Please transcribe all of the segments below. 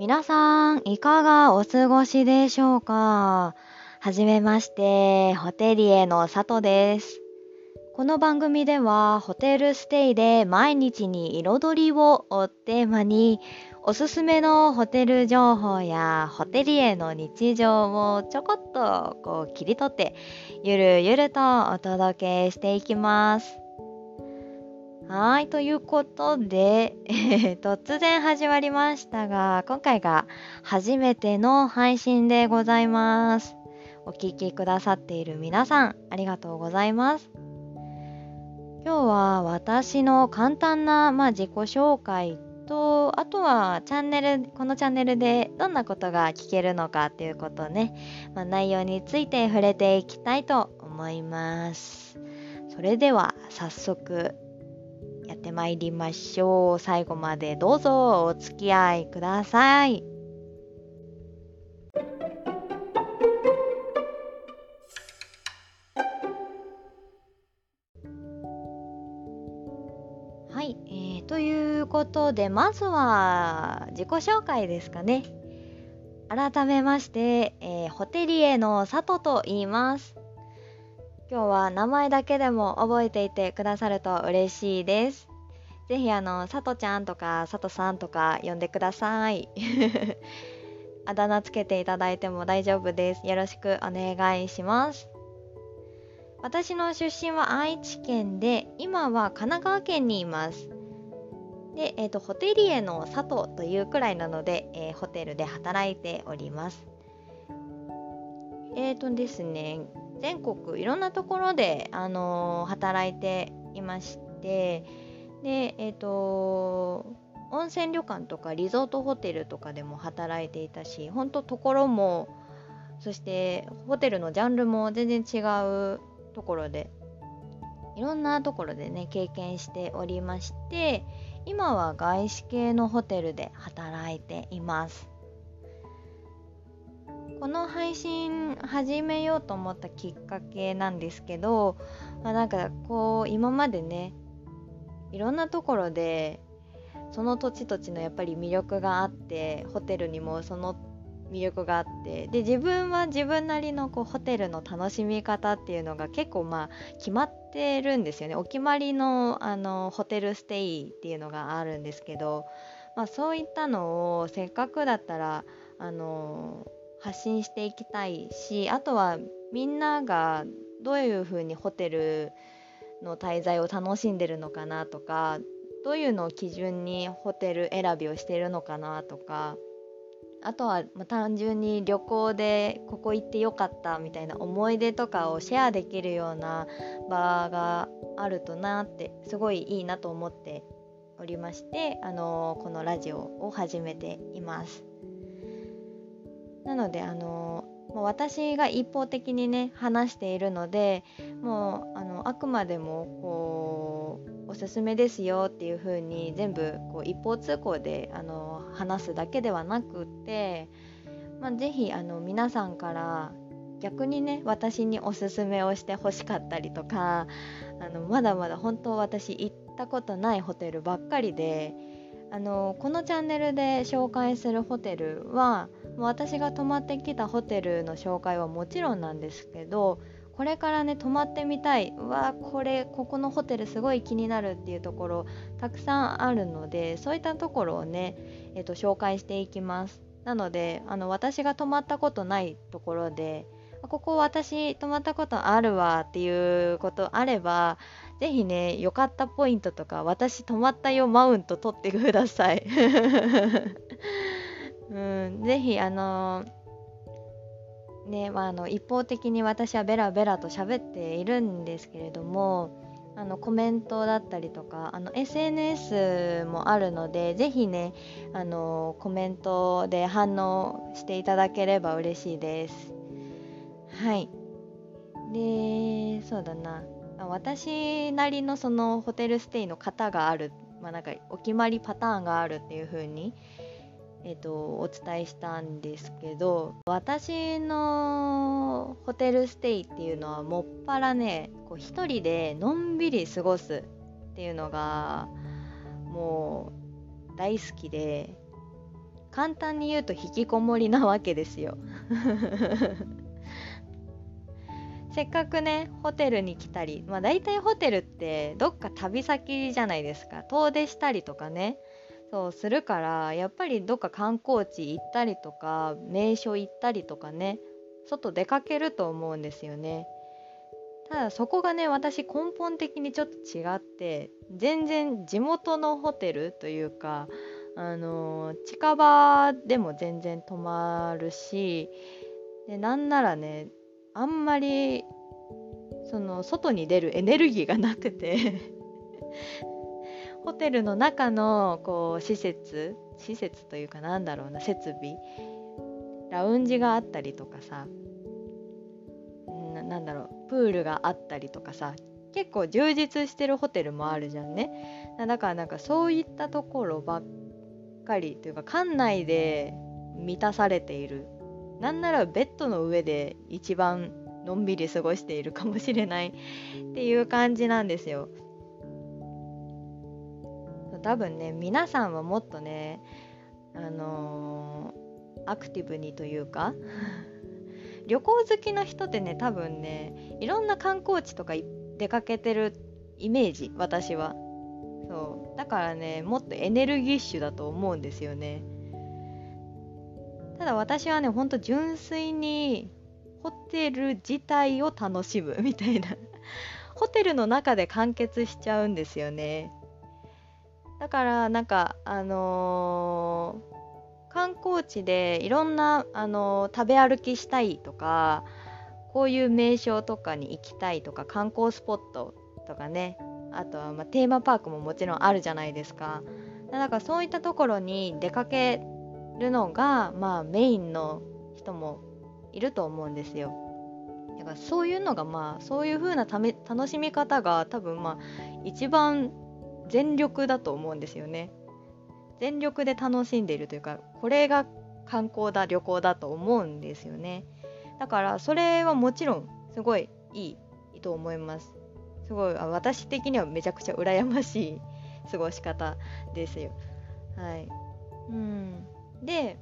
皆さん、いかがお過ごしでしょうか？はじめまして、ホテリエの佐藤です。この番組では、ホテルステイで毎日に彩りををテーマに、おすすめのホテル情報やホテリエの日常をちょこっとこう切り取って、ゆるゆるとお届けしていきます。はい、ということで、えー、突然始まりましたが、今回が初めての配信でございます。お聴きくださっている皆さん、ありがとうございます。今日は私の簡単な、まあ、自己紹介と、あとはチャンネル、このチャンネルでどんなことが聞けるのかっていうことね、まあ、内容について触れていきたいと思います。それでは早速やってまいりましょう。最後までどうぞお付き合いください。はい、えー、ということでまずは自己紹介ですかね。改めまして、えー、ホテリエの佐藤と言います。今日は名前だけでも覚えていてくださると嬉しいです。ぜひあの、さとちゃんとかさとさんとか呼んでください。あだ名つけていただいても大丈夫です。よろしくお願いします。私の出身は愛知県で、今は神奈川県にいます。で、えっ、ー、と、ホテリエの佐藤というくらいなので、えー、ホテルで働いております。えっ、ー、とですね、全国いろんなところで、あのー、働いていましてでえっ、ー、と温泉旅館とかリゾートホテルとかでも働いていたし本当ところもそしてホテルのジャンルも全然違うところでいろんなところでね経験しておりまして今は外資系のホテルで働いています。この配信始めようと思ったきっかけなんですけど、まあ、なんかこう今までねいろんなところでその土地土地のやっぱり魅力があってホテルにもその魅力があってで自分は自分なりのこうホテルの楽しみ方っていうのが結構まあ決まってるんですよね。お決まりのあのホテルステイっていうのがあるんですけど、まあ、そういったのをせっかくだったらあの発信していきたいしあとはみんながどういうふうにホテルの滞在を楽しんでるのかなとかどういうのを基準にホテル選びをしてるのかなとかあとは、単純に旅行でここ行ってよかったみたいな思い出とかをシェアできるような場があるとなってすごいいいなと思っておりまして、あのこのラジオを始めています。なのであのもう私が一方的にね話しているのでもうあのあくまでもこうおすすめですよっていう風に全部こう一方通行であの話すだけではなくて、まあ、ぜひあの皆さんから逆にね私におすすめをしてほしかったりとかあのまだまだ本当私行ったことないホテルばっかりであのこのチャンネルで紹介するホテルは私が泊まってきたホテルの紹介はもちろんなんですけどこれからね泊まってみたいうわこれここのホテルすごい気になるっていうところたくさんあるのでそういったところをね、えーと、紹介していきますなのであの私が泊まったことないところでここ私泊まったことあるわっていうことあればぜひね、良かったポイントとか、私泊まったよマウント取ってください。うん、ぜひ、あの、ね、まあ、あの一方的に私はベラベラと喋っているんですけれども、あのコメントだったりとかあの SNS もあるのでぜひねあのコメントで反応していただければ嬉しいです。はい。でそうだな。私なりのそのホテルステイの型がある、まあ、なんかお決まりパターンがあるっていう風に、えーと、お伝えしたんですけど私のホテルステイっていうのはもっぱらねこう一人でのんびり過ごすっていうのがもう大好きで簡単に言うと引きこもりなわけですよ。せっかくねホテルに来たりまあ大体ホテルってどっか旅先じゃないですか。遠出したりとかね。そうするからやっぱりどっか観光地行ったりとか名所行ったりとかね外出かけると思うんですよね。ただそこがね私根本的にちょっと違って全然地元のホテルというかあのー、近場でも全然泊まるしでなんならねあんまりその外に出るエネルギーがなくて。ホテルの中のこう施設施設というかなんだろうな設備ラウンジがあったりとかさなんだろうプールがあったりとかさ結構充実してるホテルもあるじゃんねだからなんかそういったところばっかりというか館内で満たされているなんならベッドの上で一番のんびり過ごしているかもしれないっていう感じなんですよ。多分ね皆さんはもっとねあのー、アクティブにというか 旅行好きの人ってね多分ねいろんな観光地とか出かけてるイメージ私は。そう。だからねもっとエネルギッシュだと思うんですよね。ただ私はねほんと純粋にホテル自体を楽しむみたいな。ホテルの中で完結しちゃうんですよね。だからなんかあのー、観光地でいろんな、あのー、食べ歩きしたいとかこういう名所とかに行きたいとか観光スポットとかねあとはまテーマパークももちろんあるじゃないですかだからそういったところに出かけるのがまあメインの人もいると思うんですよ。だからそういうのがまあそういう風なため楽しみ方が多分まあ一番全力だと思うんですよね。全力で楽しんでいるというかこれが観光だ旅行だと思うんですよね。だからそれはもちろんすごいいいと思います。すごい私的にはめちゃくちゃ羨ましい 過ごし方ですよ。はい。うん。で、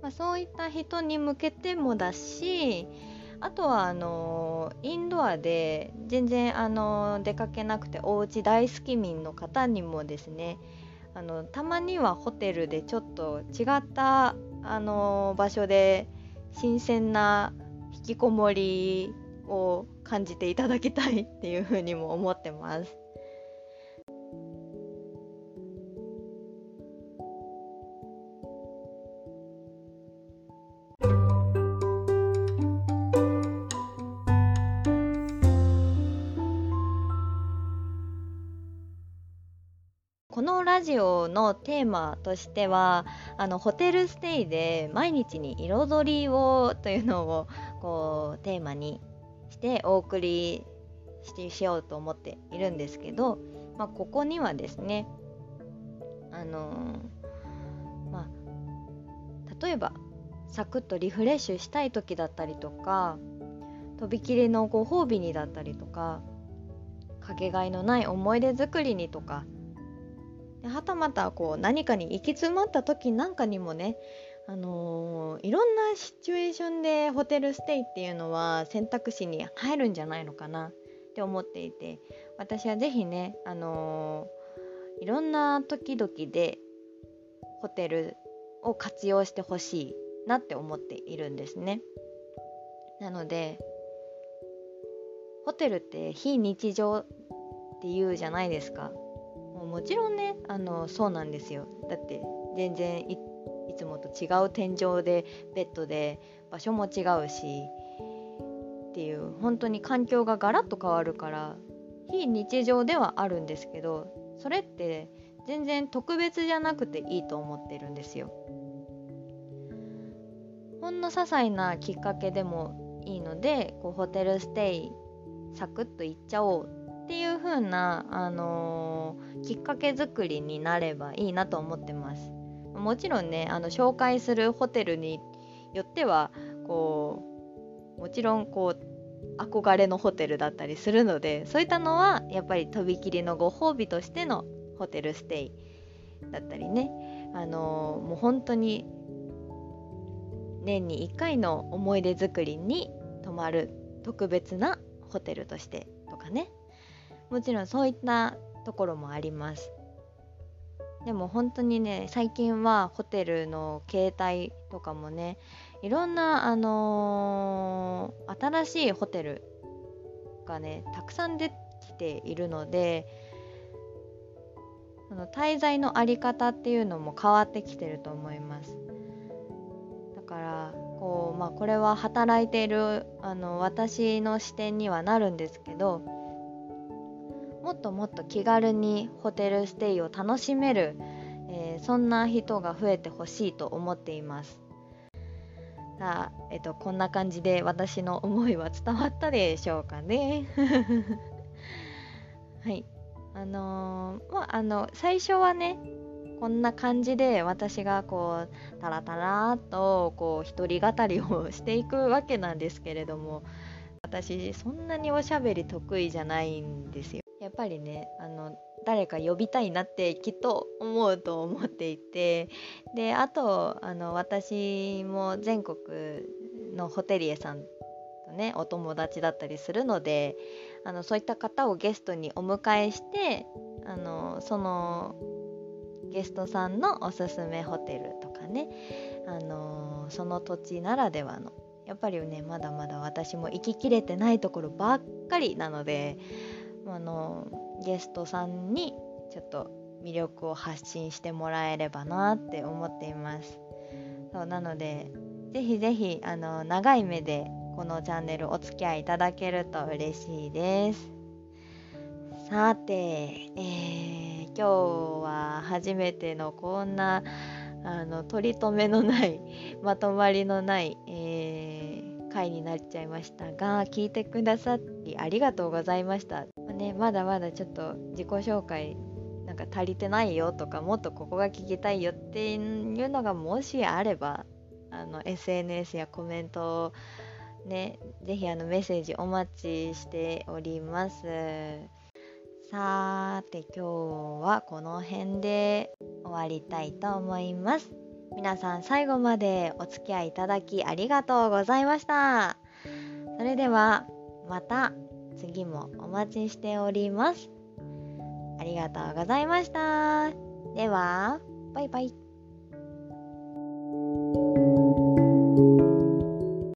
まあ、そういった人に向けてもだしあとはあのインドアで全然あの出かけなくてお家大好き民の方にもですねあのたまにはホテルでちょっと違ったあの場所で新鮮な引きこもりを感じていただきたいっていうふうにも思ってます。ラジオのテーマとしてはあのホテルステイで毎日に彩りをというのをこうテーマにしてお送りしてしようと思っているんですけど、まあ、ここにはですねあの、まあ例えばサクッとリフレッシュしたい時だったりとかとびきりのご褒美にだったりとかかけがえのない思い出作りにとかはたまたこう何かに行き詰まった時なんかにもねあのー、いろんなシチュエーションでホテルステイっていうのは選択肢に入るんじゃないのかなって思っていて私は是非ね、あのー、いろんな時々でホテルを活用してほしいなって思っているんですね。なのでホテルって非日常って言うじゃないですか。もちろんねあのそうなんですよだって全然いつもと違う天井でベッドで場所も違うしっていう本当に環境がガラッと変わるから非日常ではあるんですけどそれって全然特別じゃなくていいと思ってるんですよ。ほんの些細なきっかけでもいいのでこうホテルステイサクッと行っちゃおうっていう風な、あのー、きっかけ作りになればいいなと思ってます。もちろんねあの紹介するホテルによってはこうもちろんこう憧れのホテルだったりするのでそういったのはやっぱりとびきりのご褒美としてのホテルステイだったりねあのもう本当に年に1回の思い出作りに泊まる特別なホテルとしてとかねもちろんそういったところもあります。でも本当にね最近はホテルの携帯とかもねいろんな、あのー、新しいホテルがねたくさん出てきているのでその滞在の在り方っていうのも変わってきてると思います。だからこう、まあ、これは働いているあの私の視点にはなるんですけどもっともっと気軽にホテルステイを楽しめる、えー、そんな人が増えてほしいと思っています。さあ、えっと、こんな感じで私の思いは伝わったでしょうかね。はい。あのー、まああの最初はねこんな感じで私がこうタラタラとこう一人語りをしていくわけなんですけれども私そんなにおしゃべり得意じゃないんですよ。やっぱりねあの誰か呼びたいなってきっと思うと思っていてであとあの私も全国のホテリエさんとねお友達だったりするのであのそういった方をゲストにお迎えしてあのそのゲストさんのおすすめホテルとかね、あのその土地ならではのやっぱりねまだまだ私も行ききれてないところばっかりなのであのゲストさんにちょっと魅力を発信してもらえればなって思っています。そうなのでぜひぜひあの長い目でこのチャンネルお付き合いいただけると嬉しいです。さて、えー、今日は初めてのこんなあの取り留めのない まとまりのない、えー、回になっちゃいましたが聞いてくださりありがとうございました、まあね、まだまだちょっと自己紹介なんか足りてないよとかもっとここが聞きたいよっていうのがもしあればあの SNS やコメントをねぜひあのメッセージお待ちしております。さーて今日はこの辺で終わりたいと思います。皆さん最後までお付き合いいただきありがとうございました。それではまた。次もお待ちしております。ありがとうございました。ではバイバイ。